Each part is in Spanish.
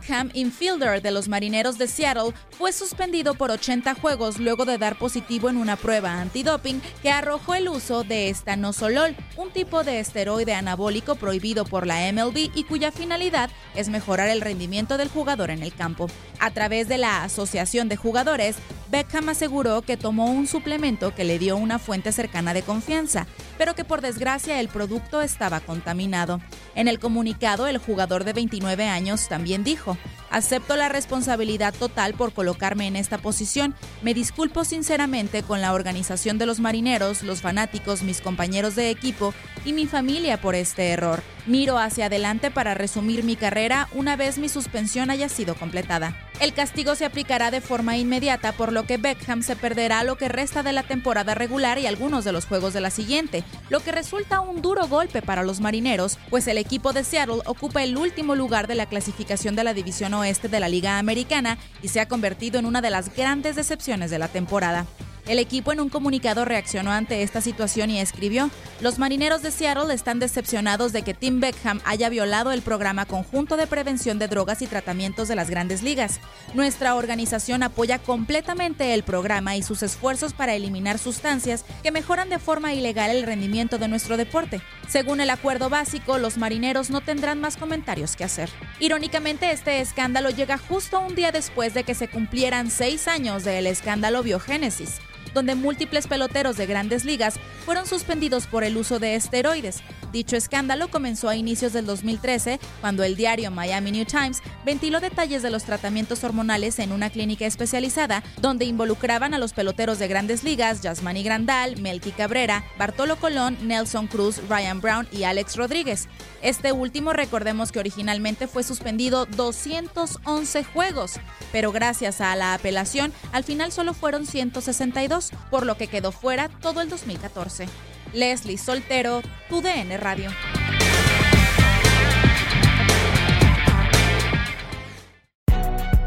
Beckham, infielder de los Marineros de Seattle, fue suspendido por 80 juegos luego de dar positivo en una prueba antidoping que arrojó el uso de estanosolol, un tipo de esteroide anabólico prohibido por la MLB y cuya finalidad es mejorar el rendimiento del jugador en el campo. A través de la Asociación de Jugadores, Beckham aseguró que tomó un suplemento que le dio una fuente cercana de confianza, pero que por desgracia el producto estaba contaminado. En el comunicado, el jugador de 29 años también dijo, acepto la responsabilidad total por colocarme en esta posición, me disculpo sinceramente con la organización de los marineros, los fanáticos, mis compañeros de equipo y mi familia por este error. Miro hacia adelante para resumir mi carrera una vez mi suspensión haya sido completada. El castigo se aplicará de forma inmediata, por lo que Beckham se perderá lo que resta de la temporada regular y algunos de los juegos de la siguiente, lo que resulta un duro golpe para los marineros, pues el equipo de Seattle ocupa el último lugar de la clasificación de la División Oeste de la Liga Americana y se ha convertido en una de las grandes decepciones de la temporada. El equipo en un comunicado reaccionó ante esta situación y escribió, los marineros de Seattle están decepcionados de que Tim Beckham haya violado el programa conjunto de prevención de drogas y tratamientos de las grandes ligas. Nuestra organización apoya completamente el programa y sus esfuerzos para eliminar sustancias que mejoran de forma ilegal el rendimiento de nuestro deporte. Según el acuerdo básico, los marineros no tendrán más comentarios que hacer. Irónicamente, este escándalo llega justo un día después de que se cumplieran seis años del escándalo Biogénesis donde múltiples peloteros de grandes ligas fueron suspendidos por el uso de esteroides. Dicho escándalo comenzó a inicios del 2013, cuando el diario Miami New Times ventiló detalles de los tratamientos hormonales en una clínica especializada, donde involucraban a los peloteros de grandes ligas Yasmani Grandal, Melky Cabrera, Bartolo Colón, Nelson Cruz, Ryan Brown y Alex Rodríguez. Este último recordemos que originalmente fue suspendido 211 juegos, pero gracias a la apelación al final solo fueron 162, por lo que quedó fuera todo el 2014. Leslie Soltero, tu DN Radio.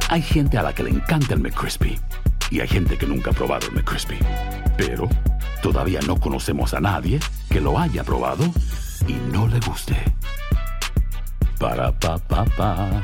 Hay gente a la que le encanta el McCrispy y hay gente que nunca ha probado el McCrispy. Pero todavía no conocemos a nadie que lo haya probado y no le guste. Para pa pa pa.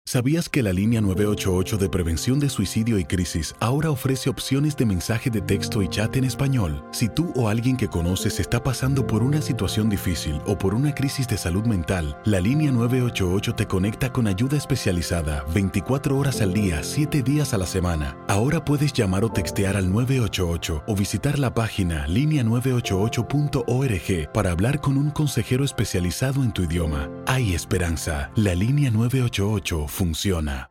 ¿Sabías que la línea 988 de prevención de suicidio y crisis ahora ofrece opciones de mensaje de texto y chat en español? Si tú o alguien que conoces está pasando por una situación difícil o por una crisis de salud mental, la línea 988 te conecta con ayuda especializada 24 horas al día, 7 días a la semana. Ahora puedes llamar o textear al 988 o visitar la página línea988.org para hablar con un consejero especializado en tu idioma. Hay esperanza. La línea 988 funciona.